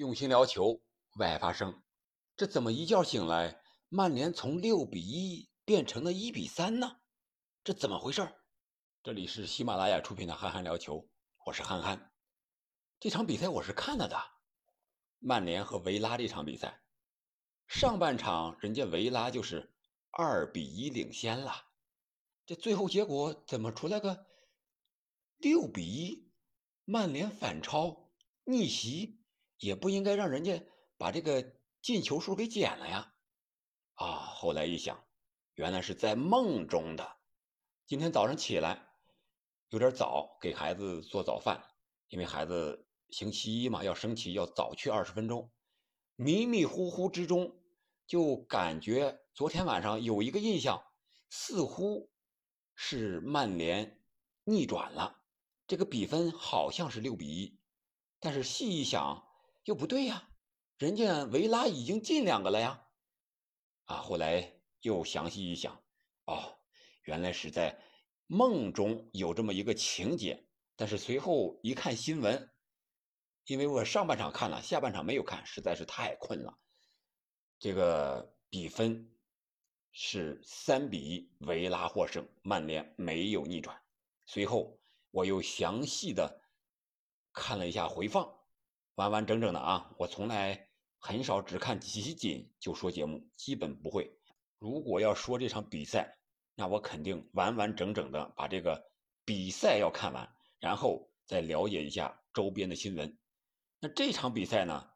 用心聊球，为爱发声。这怎么一觉醒来，曼联从六比一变成了一比三呢？这怎么回事？这里是喜马拉雅出品的《憨憨聊球》，我是憨憨。这场比赛我是看了的，曼联和维拉这场比赛，上半场人家维拉就是二比一领先了，这最后结果怎么出来个六比一？曼联反超逆袭。也不应该让人家把这个进球数给减了呀！啊，后来一想，原来是在梦中的。今天早上起来有点早，给孩子做早饭，因为孩子星期一嘛要升旗，要早去二十分钟。迷迷糊糊之中，就感觉昨天晚上有一个印象，似乎是曼联逆转了，这个比分好像是六比一，但是细一想。又不对呀，人家维拉已经进两个了呀！啊，后来又详细一想，哦，原来是在梦中有这么一个情节。但是随后一看新闻，因为我上半场看了，下半场没有看，实在是太困了。这个比分是三比一，维拉获胜，曼联没有逆转。随后我又详细的看了一下回放。完完整整的啊！我从来很少只看集锦就说节目，基本不会。如果要说这场比赛，那我肯定完完整整的把这个比赛要看完，然后再了解一下周边的新闻。那这场比赛呢，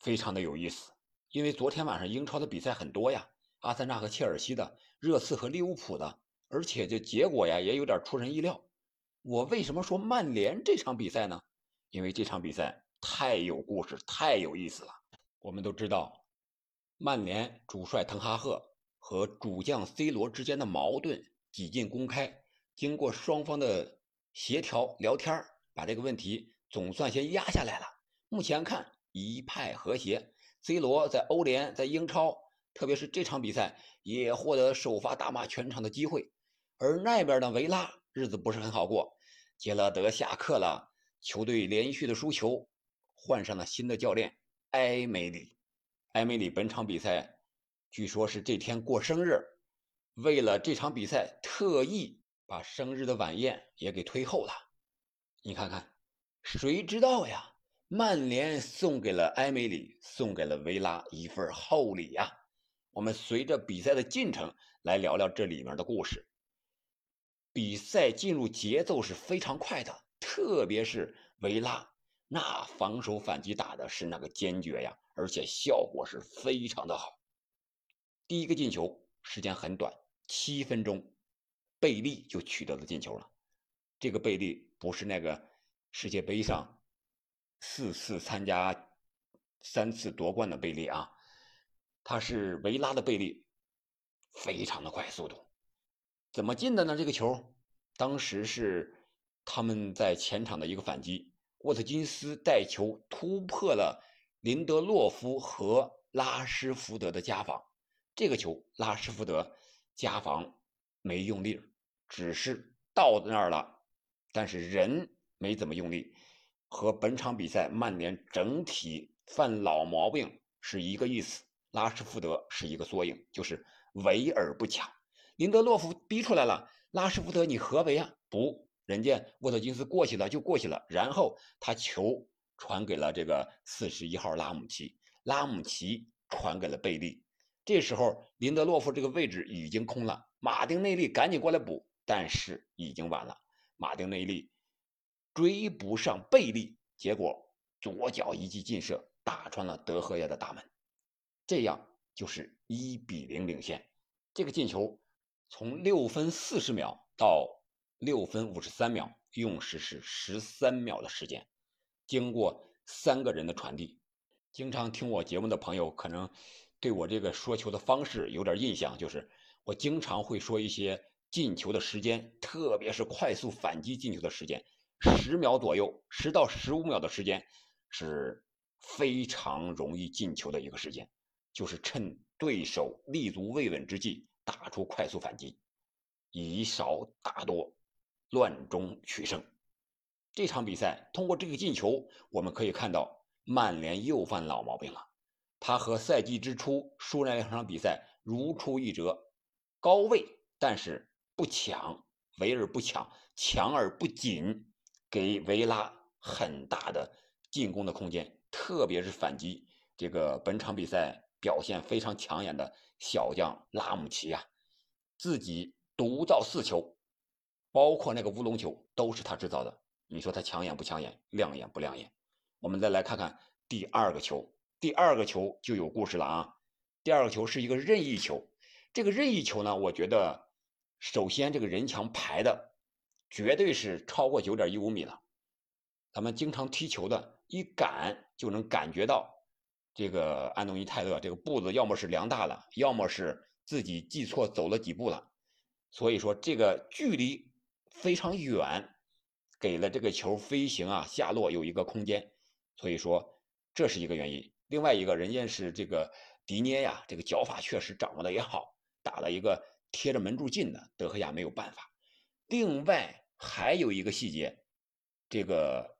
非常的有意思，因为昨天晚上英超的比赛很多呀，阿森纳和切尔西的，热刺和利物浦的，而且这结果呀也有点出人意料。我为什么说曼联这场比赛呢？因为这场比赛。太有故事，太有意思了。我们都知道，曼联主帅滕哈赫和主将 C 罗之间的矛盾几近公开。经过双方的协调聊天把这个问题总算先压下来了。目前看一派和谐。C 罗在欧联、在英超，特别是这场比赛也获得首发大骂全场的机会。而那边的维拉日子不是很好过，杰拉德下课了，球队连续的输球。换上了新的教练埃梅里，埃梅里本场比赛据说是这天过生日，为了这场比赛特意把生日的晚宴也给推后了。你看看，谁知道呀？曼联送给了埃梅里，送给了维拉一份厚礼呀。我们随着比赛的进程来聊聊这里面的故事。比赛进入节奏是非常快的，特别是维拉。那防守反击打的是那个坚决呀，而且效果是非常的好。第一个进球时间很短，七分钟，贝利就取得了进球了。这个贝利不是那个世界杯上四次参加、三次夺冠的贝利啊，他是维拉的贝利，非常的快速度。怎么进的呢？这个球当时是他们在前场的一个反击。沃特金斯带球突破了林德洛夫和拉什福德的夹防，这个球拉什福德夹防没用力，只是到那儿了，但是人没怎么用力，和本场比赛曼联整体犯老毛病是一个意思。拉什福德是一个缩影，就是围而不抢。林德洛夫逼出来了，拉什福德你何为啊？不。人家沃特金斯过去了就过去了，然后他球传给了这个四十一号拉姆齐，拉姆齐传给了贝利。这时候林德洛夫这个位置已经空了，马丁内利赶紧过来补，但是已经晚了。马丁内利追不上贝利，结果左脚一记劲射打穿了德赫亚的大门，这样就是一比零领先。这个进球从六分四十秒到。六分五十三秒，用时是十三秒的时间。经过三个人的传递，经常听我节目的朋友可能对我这个说球的方式有点印象，就是我经常会说一些进球的时间，特别是快速反击进球的时间，十秒左右，十到十五秒的时间是非常容易进球的一个时间，就是趁对手立足未稳之际打出快速反击，以少打多。乱中取胜，这场比赛通过这个进球，我们可以看到曼联又犯老毛病了。他和赛季之初输那两场比赛如出一辙，高位但是不抢，围而不抢，强而不紧，给维拉很大的进攻的空间，特别是反击。这个本场比赛表现非常抢眼的小将拉姆齐啊，自己独造四球，包括那个乌龙球都是他制造的。你说他抢眼不抢眼，亮眼不亮眼？我们再来看看第二个球，第二个球就有故事了啊！第二个球是一个任意球，这个任意球呢，我觉得首先这个人墙排的绝对是超过九点一五米了。咱们经常踢球的，一感就能感觉到。这个安东尼泰勒这个步子要么是量大了，要么是自己记错走了几步了，所以说这个距离非常远，给了这个球飞行啊下落有一个空间，所以说这是一个原因。另外一个人家是这个迪涅呀，这个脚法确实掌握的也好，打了一个贴着门柱进的，德赫亚没有办法。另外还有一个细节，这个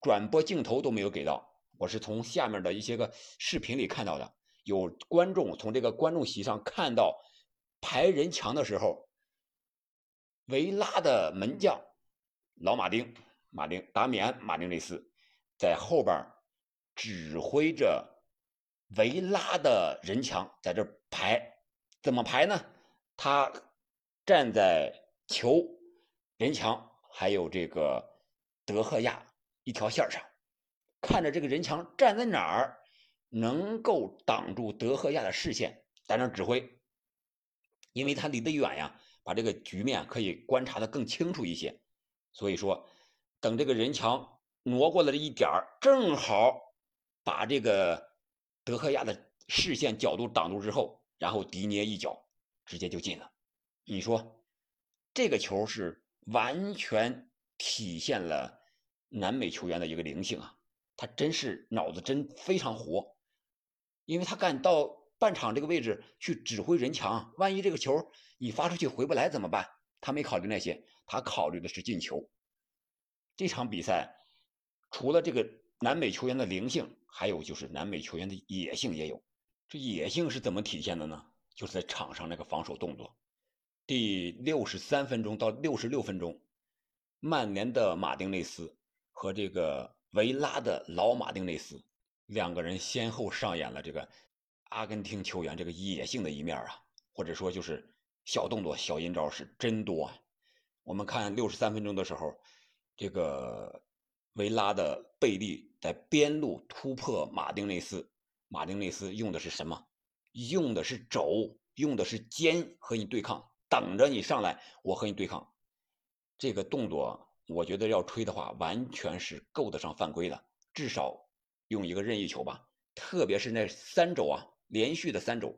转播镜头都没有给到。我是从下面的一些个视频里看到的，有观众从这个观众席上看到排人墙的时候，维拉的门将老马丁马丁达米安马丁内斯在后边指挥着维拉的人墙在这排，怎么排呢？他站在球人墙还有这个德赫亚一条线上。看着这个人墙站在哪儿，能够挡住德赫亚的视线，在那指挥，因为他离得远呀，把这个局面可以观察的更清楚一些。所以说，等这个人墙挪过来了一点儿，正好把这个德赫亚的视线角度挡住之后，然后迪涅一脚直接就进了。你说这个球是完全体现了南美球员的一个灵性啊！他真是脑子真非常活，因为他敢到半场这个位置去指挥人墙，万一这个球你发出去回不来怎么办？他没考虑那些，他考虑的是进球。这场比赛除了这个南美球员的灵性，还有就是南美球员的野性也有。这野性是怎么体现的呢？就是在场上那个防守动作。第六十三分钟到六十六分钟，曼联的马丁内斯和这个。维拉的老马丁内斯两个人先后上演了这个阿根廷球员这个野性的一面啊，或者说就是小动作、小阴招是真多啊。我们看六十三分钟的时候，这个维拉的贝利在边路突破马丁内斯，马丁内斯用的是什么？用的是肘，用的是肩和你对抗，等着你上来，我和你对抗。这个动作。我觉得要吹的话，完全是够得上犯规的，至少用一个任意球吧。特别是那三肘啊，连续的三肘，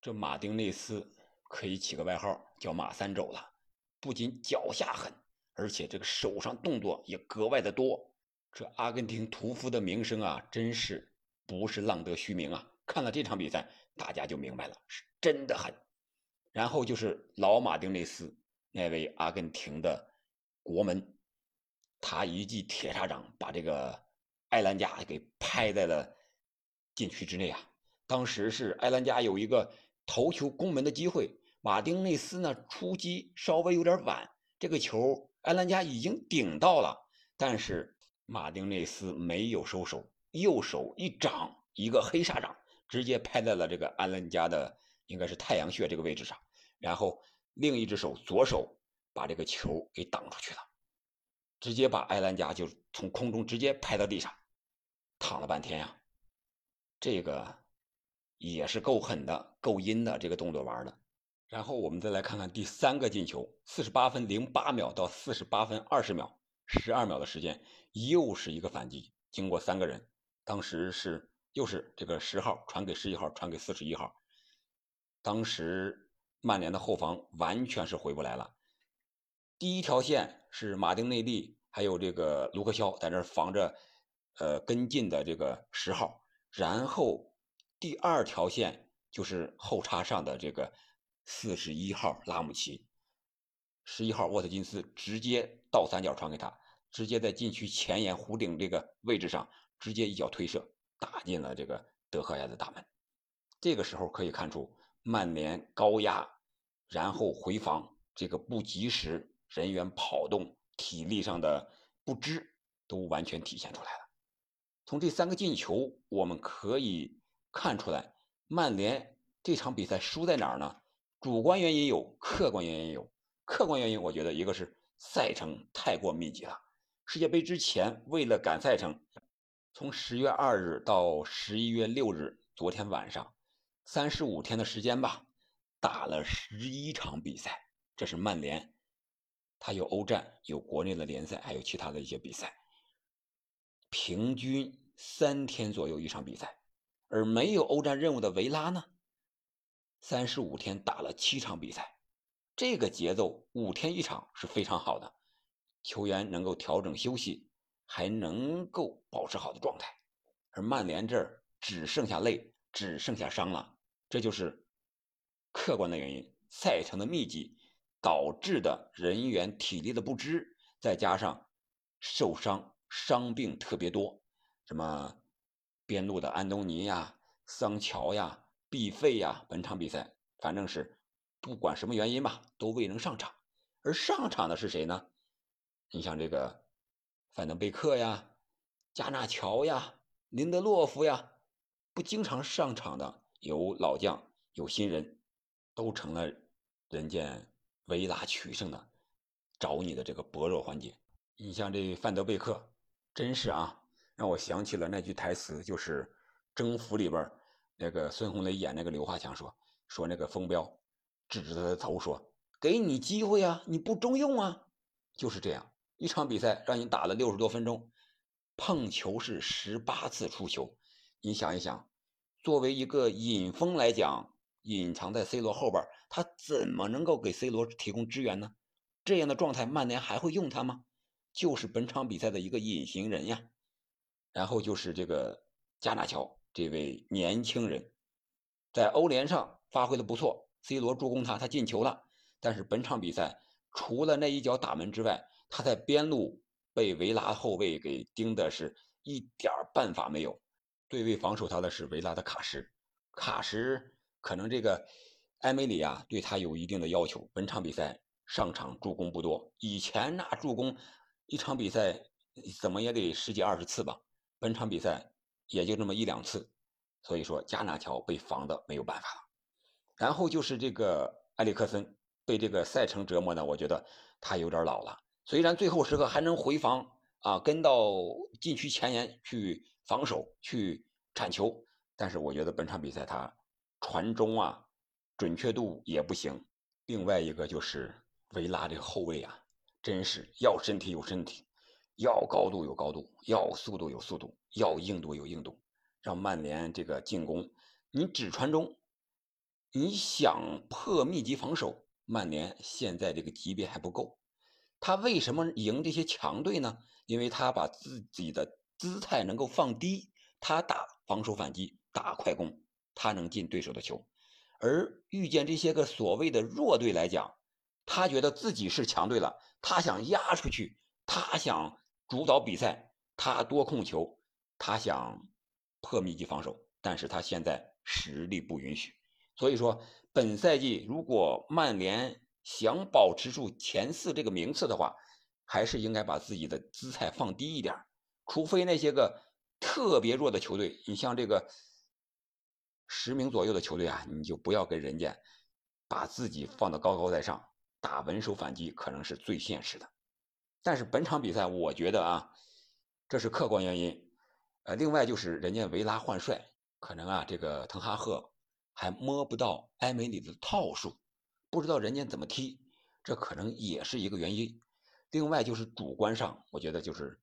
这马丁内斯可以起个外号叫“马三肘”了。不仅脚下狠，而且这个手上动作也格外的多。这阿根廷屠夫的名声啊，真是不是浪得虚名啊！看了这场比赛，大家就明白了，是真的狠。然后就是老马丁内斯那位阿根廷的国门。他一记铁砂掌把这个埃兰加给拍在了禁区之内啊！当时是埃兰加有一个头球攻门的机会，马丁内斯呢出击稍微有点晚，这个球埃兰加已经顶到了，但是马丁内斯没有收手，右手一掌，一个黑砂掌，直接拍在了这个埃兰加的应该是太阳穴这个位置上，然后另一只手左手把这个球给挡出去了。直接把埃兰加就从空中直接拍到地上，躺了半天呀，这个也是够狠的、够阴的这个动作玩的。然后我们再来看看第三个进球，四十八分零八秒到四十八分二十秒，十二秒的时间，又是一个反击。经过三个人，当时是又是这个十号传给十一号，传给四十一号，当时曼联的后防完全是回不来了。第一条线是马丁内利，还有这个卢克肖在那防着，呃，跟进的这个十号。然后第二条线就是后插上的这个四十一号拉姆齐，十一号沃特金斯直接倒三角传给他，直接在禁区前沿弧顶这个位置上直接一脚推射打进了这个德赫亚的大门。这个时候可以看出曼联高压，然后回防这个不及时，人员跑动、体力上的不支都完全体现出来了。从这三个进球，我们可以看出来，曼联这场比赛输在哪儿呢？主观原因有，客观原因有。客观原因，我觉得一个是赛程太过密集了。世界杯之前，为了赶赛程，从十月二日到十一月六日，昨天晚上，三十五天的时间吧，打了十一场比赛。这是曼联，他有欧战，有国内的联赛，还有其他的一些比赛。平均三天左右一场比赛，而没有欧战任务的维拉呢，三十五天打了七场比赛，这个节奏五天一场是非常好的，球员能够调整休息，还能够保持好的状态。而曼联这儿只剩下累，只剩下伤了，这就是客观的原因，赛程的密集导致的人员体力的不支，再加上受伤。伤病特别多，什么边路的安东尼呀、桑乔呀、毕费呀，本场比赛反正是不管什么原因吧，都未能上场。而上场的是谁呢？你像这个范德贝克呀、加纳乔呀、林德洛夫呀，不经常上场的有老将有新人，都成了人家维拉取胜的找你的这个薄弱环节。你像这范德贝克。真是啊，让我想起了那句台词，就是《征服》里边那个孙红雷演那个刘华强说说那个风彪指着他的头说：“给你机会啊，你不中用啊。”就是这样一场比赛让你打了六十多分钟，碰球是十八次出球，你想一想，作为一个引锋来讲，隐藏在 C 罗后边，他怎么能够给 C 罗提供支援呢？这样的状态，曼联还会用他吗？就是本场比赛的一个隐形人呀，然后就是这个加纳乔这位年轻人，在欧联上发挥的不错，C 罗助攻他，他进球了。但是本场比赛除了那一脚打门之外，他在边路被维拉后卫给盯的是一点办法没有。对位防守他的是维拉的卡什，卡什可能这个埃梅里啊对他有一定的要求。本场比赛上场助攻不多，以前那助攻。一场比赛怎么也得十几二十次吧，本场比赛也就这么一两次，所以说加纳乔被防的没有办法了。然后就是这个埃里克森被这个赛程折磨呢，我觉得他有点老了。虽然最后时刻还能回防啊，跟到禁区前沿去防守去铲球，但是我觉得本场比赛他传中啊准确度也不行。另外一个就是维拉这个后卫啊。真是要身体有身体，要高度有高度，要速度有速度，要硬度有硬度。让曼联这个进攻，你只传中，你想破密集防守，曼联现在这个级别还不够。他为什么赢这些强队呢？因为他把自己的姿态能够放低，他打防守反击，打快攻，他能进对手的球。而遇见这些个所谓的弱队来讲，他觉得自己是强队了。他想压出去，他想主导比赛，他多控球，他想破密集防守，但是他现在实力不允许。所以说，本赛季如果曼联想保持住前四这个名次的话，还是应该把自己的姿态放低一点。除非那些个特别弱的球队，你像这个十名左右的球队啊，你就不要跟人家把自己放得高高在上。打稳守反击可能是最现实的，但是本场比赛我觉得啊，这是客观原因，呃，另外就是人家维拉换帅，可能啊这个滕哈赫还摸不到埃梅里的套数，不知道人家怎么踢，这可能也是一个原因。另外就是主观上，我觉得就是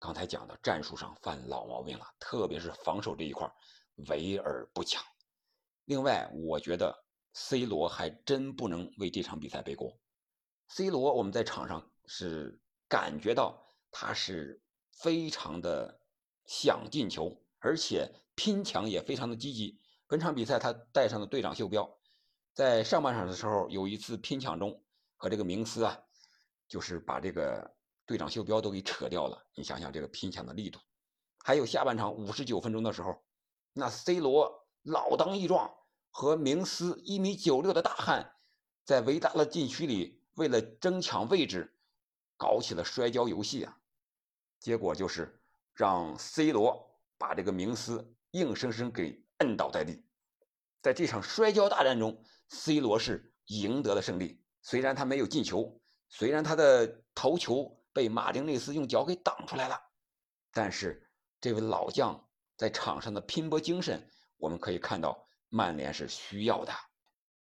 刚才讲的战术上犯老毛病了，特别是防守这一块围而不抢。另外，我觉得。C 罗还真不能为这场比赛背锅。C 罗，我们在场上是感觉到他是非常的想进球，而且拼抢也非常的积极。本场比赛他带上了队长袖标，在上半场的时候有一次拼抢中和这个明斯啊，就是把这个队长袖标都给扯掉了。你想想这个拼抢的力度，还有下半场五十九分钟的时候，那 C 罗老当益壮，和明斯一米九六的大汉，在维达的禁区里为了争抢位置，搞起了摔跤游戏啊！结果就是让 C 罗把这个明斯硬生生给摁倒在地。在这场摔跤大战中，C 罗是赢得了胜利。虽然他没有进球，虽然他的头球被马丁内斯用脚给挡出来了，但是这位老将在场上的拼搏精神，我们可以看到曼联是需要的。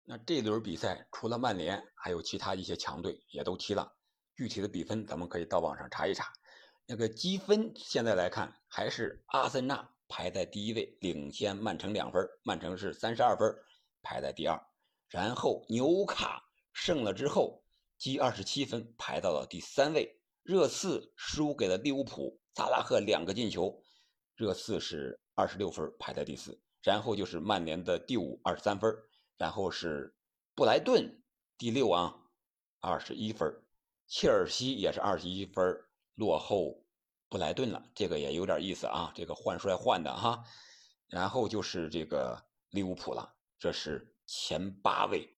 那这轮比赛除了曼联，还有其他一些强队也都踢了。具体的比分咱们可以到网上查一查。那个积分现在来看，还是阿森纳排在第一位，领先曼城两分。曼城是三十二分，排在第二。然后纽卡。胜了之后，积二十七分，排到了第三位。热刺输给了利物浦，萨拉赫两个进球，热刺是二十六分，排在第四。然后就是曼联的第五，二十三分。然后是布莱顿第六啊，二十一分。切尔西也是二十一分，落后布莱顿了。这个也有点意思啊，这个换帅换的哈。然后就是这个利物浦了，这是前八位。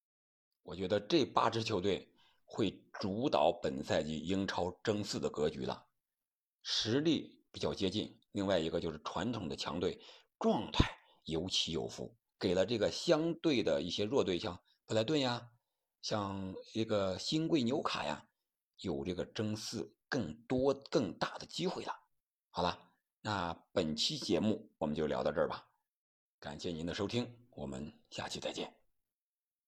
我觉得这八支球队会主导本赛季英超争四的格局了，实力比较接近。另外一个就是传统的强队状态有起有伏，给了这个相对的一些弱队，像布莱顿呀，像一个新贵纽卡呀，有这个争四更多更大的机会了。好了，那本期节目我们就聊到这儿吧，感谢您的收听，我们下期再见。